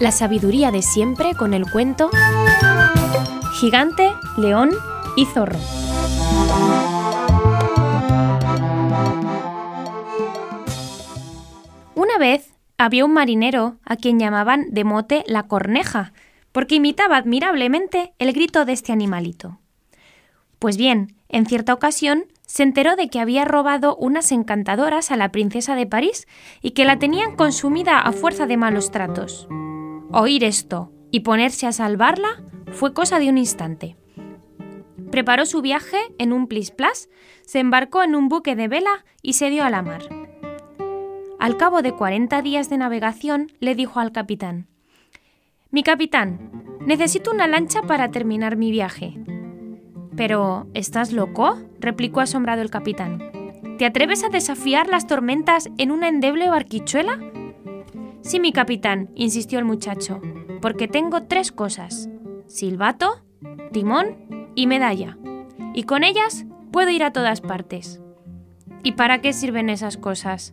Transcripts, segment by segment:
La sabiduría de siempre con el cuento Gigante, León y Zorro. Una vez había un marinero a quien llamaban de mote la corneja, porque imitaba admirablemente el grito de este animalito. Pues bien, en cierta ocasión se enteró de que había robado unas encantadoras a la princesa de París y que la tenían consumida a fuerza de malos tratos. Oír esto y ponerse a salvarla fue cosa de un instante. Preparó su viaje en un plis-plas, se embarcó en un buque de vela y se dio a la mar. Al cabo de 40 días de navegación, le dijo al capitán: Mi capitán, necesito una lancha para terminar mi viaje. Pero, ¿estás loco? replicó asombrado el capitán. ¿Te atreves a desafiar las tormentas en una endeble barquichuela? Sí, mi capitán, insistió el muchacho, porque tengo tres cosas: silbato, timón y medalla. Y con ellas puedo ir a todas partes. ¿Y para qué sirven esas cosas?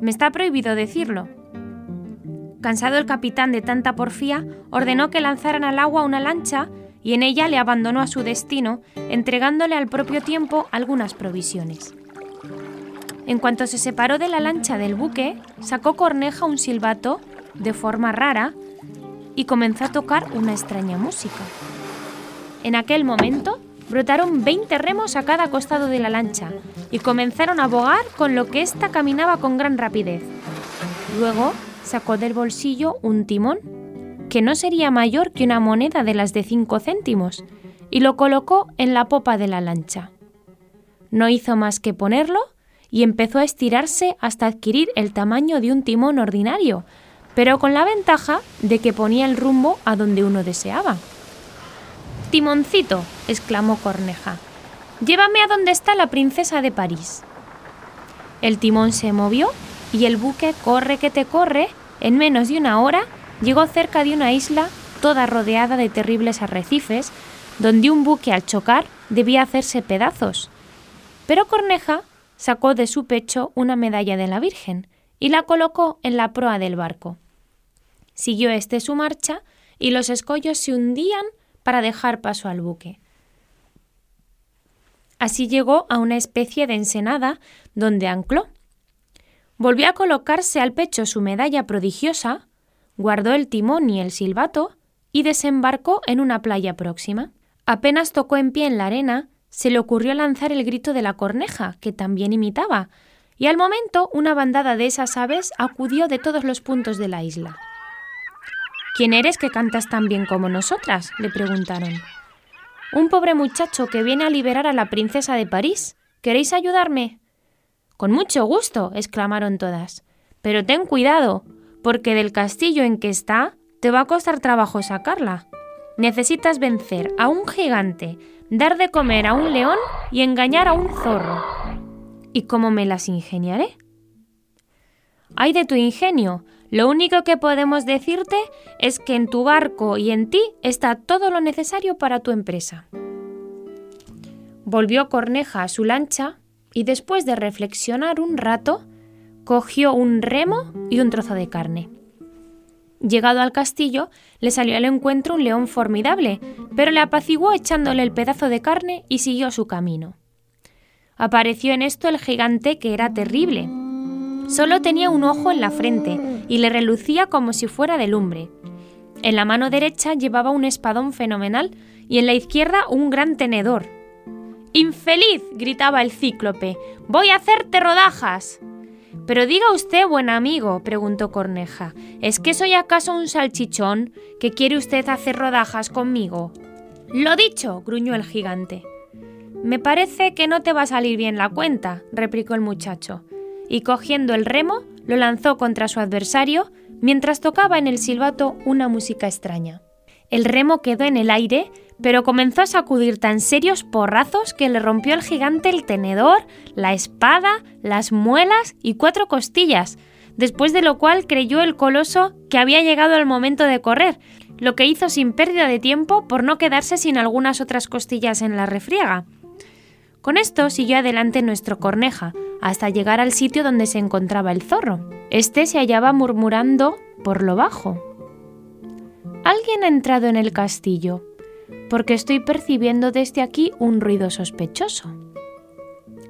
Me está prohibido decirlo. Cansado el capitán de tanta porfía, ordenó que lanzaran al agua una lancha y en ella le abandonó a su destino, entregándole al propio tiempo algunas provisiones. En cuanto se separó de la lancha del buque, sacó Corneja un silbato de forma rara y comenzó a tocar una extraña música. En aquel momento brotaron 20 remos a cada costado de la lancha y comenzaron a bogar con lo que ésta caminaba con gran rapidez. Luego sacó del bolsillo un timón que no sería mayor que una moneda de las de cinco céntimos, y lo colocó en la popa de la lancha. No hizo más que ponerlo y empezó a estirarse hasta adquirir el tamaño de un timón ordinario, pero con la ventaja de que ponía el rumbo a donde uno deseaba. Timoncito, exclamó Corneja, llévame a donde está la princesa de París. El timón se movió y el buque corre que te corre, en menos de una hora llegó cerca de una isla toda rodeada de terribles arrecifes, donde un buque al chocar debía hacerse pedazos. Pero Corneja sacó de su pecho una medalla de la Virgen y la colocó en la proa del barco. Siguió este su marcha y los escollos se hundían para dejar paso al buque. Así llegó a una especie de ensenada donde ancló. Volvió a colocarse al pecho su medalla prodigiosa, guardó el timón y el silbato y desembarcó en una playa próxima. Apenas tocó en pie en la arena, se le ocurrió lanzar el grito de la corneja, que también imitaba, y al momento una bandada de esas aves acudió de todos los puntos de la isla. ¿Quién eres que cantas tan bien como nosotras? le preguntaron. Un pobre muchacho que viene a liberar a la princesa de París. ¿Queréis ayudarme? Con mucho gusto, exclamaron todas. Pero ten cuidado, porque del castillo en que está te va a costar trabajo sacarla. Necesitas vencer a un gigante, dar de comer a un león y engañar a un zorro. ¿Y cómo me las ingeniaré? Ay de tu ingenio. Lo único que podemos decirte es que en tu barco y en ti está todo lo necesario para tu empresa. Volvió Corneja a su lancha y después de reflexionar un rato, cogió un remo y un trozo de carne. Llegado al castillo, le salió al encuentro un león formidable, pero le apaciguó echándole el pedazo de carne y siguió su camino. Apareció en esto el gigante que era terrible. Solo tenía un ojo en la frente y le relucía como si fuera de lumbre. En la mano derecha llevaba un espadón fenomenal y en la izquierda un gran tenedor. ¡Infeliz! gritaba el cíclope. ¡Voy a hacerte rodajas! Pero diga usted, buen amigo, preguntó Corneja, ¿es que soy acaso un salchichón que quiere usted hacer rodajas conmigo? Lo dicho, gruñó el gigante. Me parece que no te va a salir bien la cuenta, replicó el muchacho, y cogiendo el remo, lo lanzó contra su adversario mientras tocaba en el silbato una música extraña. El remo quedó en el aire pero comenzó a sacudir tan serios porrazos que le rompió el gigante el tenedor, la espada, las muelas y cuatro costillas, después de lo cual creyó el coloso que había llegado el momento de correr, lo que hizo sin pérdida de tiempo por no quedarse sin algunas otras costillas en la refriega. Con esto siguió adelante nuestro corneja, hasta llegar al sitio donde se encontraba el zorro. Este se hallaba murmurando por lo bajo. Alguien ha entrado en el castillo, porque estoy percibiendo desde aquí un ruido sospechoso.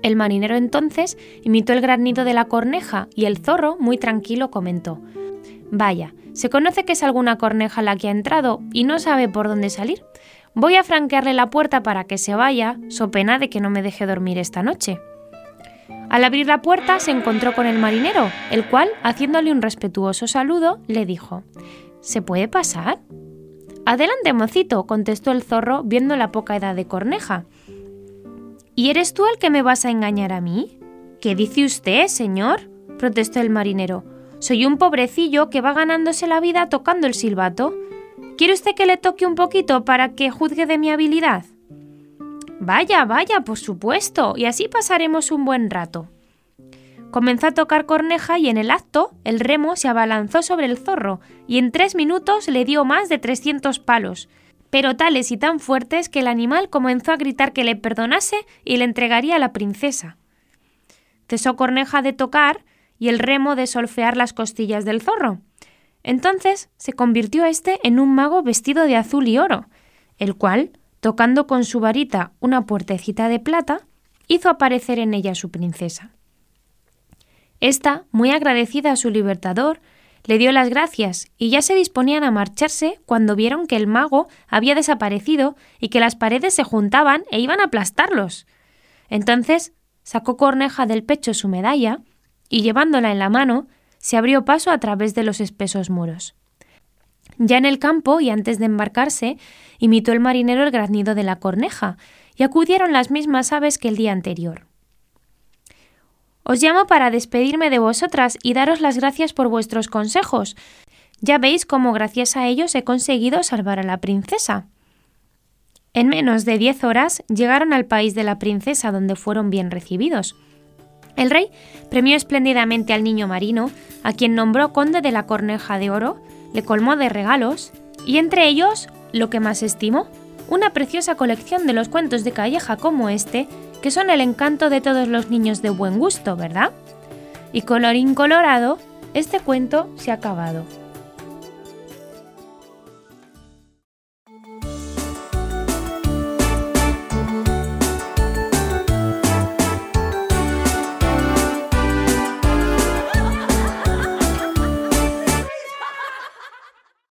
El marinero entonces imitó el granido de la corneja y el zorro, muy tranquilo, comentó Vaya, se conoce que es alguna corneja la que ha entrado y no sabe por dónde salir. Voy a franquearle la puerta para que se vaya, so pena de que no me deje dormir esta noche. Al abrir la puerta se encontró con el marinero, el cual, haciéndole un respetuoso saludo, le dijo ¿Se puede pasar? Adelante, mocito, contestó el zorro, viendo la poca edad de Corneja. ¿Y eres tú el que me vas a engañar a mí? ¿Qué dice usted, señor? protestó el marinero. Soy un pobrecillo que va ganándose la vida tocando el silbato. ¿Quiere usted que le toque un poquito para que juzgue de mi habilidad? Vaya, vaya, por supuesto, y así pasaremos un buen rato. Comenzó a tocar corneja y en el acto el remo se abalanzó sobre el zorro y en tres minutos le dio más de 300 palos, pero tales y tan fuertes que el animal comenzó a gritar que le perdonase y le entregaría a la princesa. Cesó corneja de tocar y el remo de solfear las costillas del zorro. Entonces se convirtió éste en un mago vestido de azul y oro, el cual, tocando con su varita una puertecita de plata, hizo aparecer en ella a su princesa. Esta, muy agradecida a su libertador, le dio las gracias y ya se disponían a marcharse cuando vieron que el mago había desaparecido y que las paredes se juntaban e iban a aplastarlos. Entonces sacó Corneja del pecho su medalla y llevándola en la mano, se abrió paso a través de los espesos muros. Ya en el campo y antes de embarcarse, imitó el marinero el graznido de la corneja, y acudieron las mismas aves que el día anterior. Os llamo para despedirme de vosotras y daros las gracias por vuestros consejos. Ya veis cómo gracias a ellos he conseguido salvar a la princesa. En menos de diez horas llegaron al país de la princesa donde fueron bien recibidos. El rey premió espléndidamente al niño marino, a quien nombró conde de la Corneja de Oro, le colmó de regalos, y entre ellos, lo que más estimó, una preciosa colección de los cuentos de Calleja como este, que son el encanto de todos los niños de buen gusto, ¿verdad? Y colorín colorado, este cuento se ha acabado.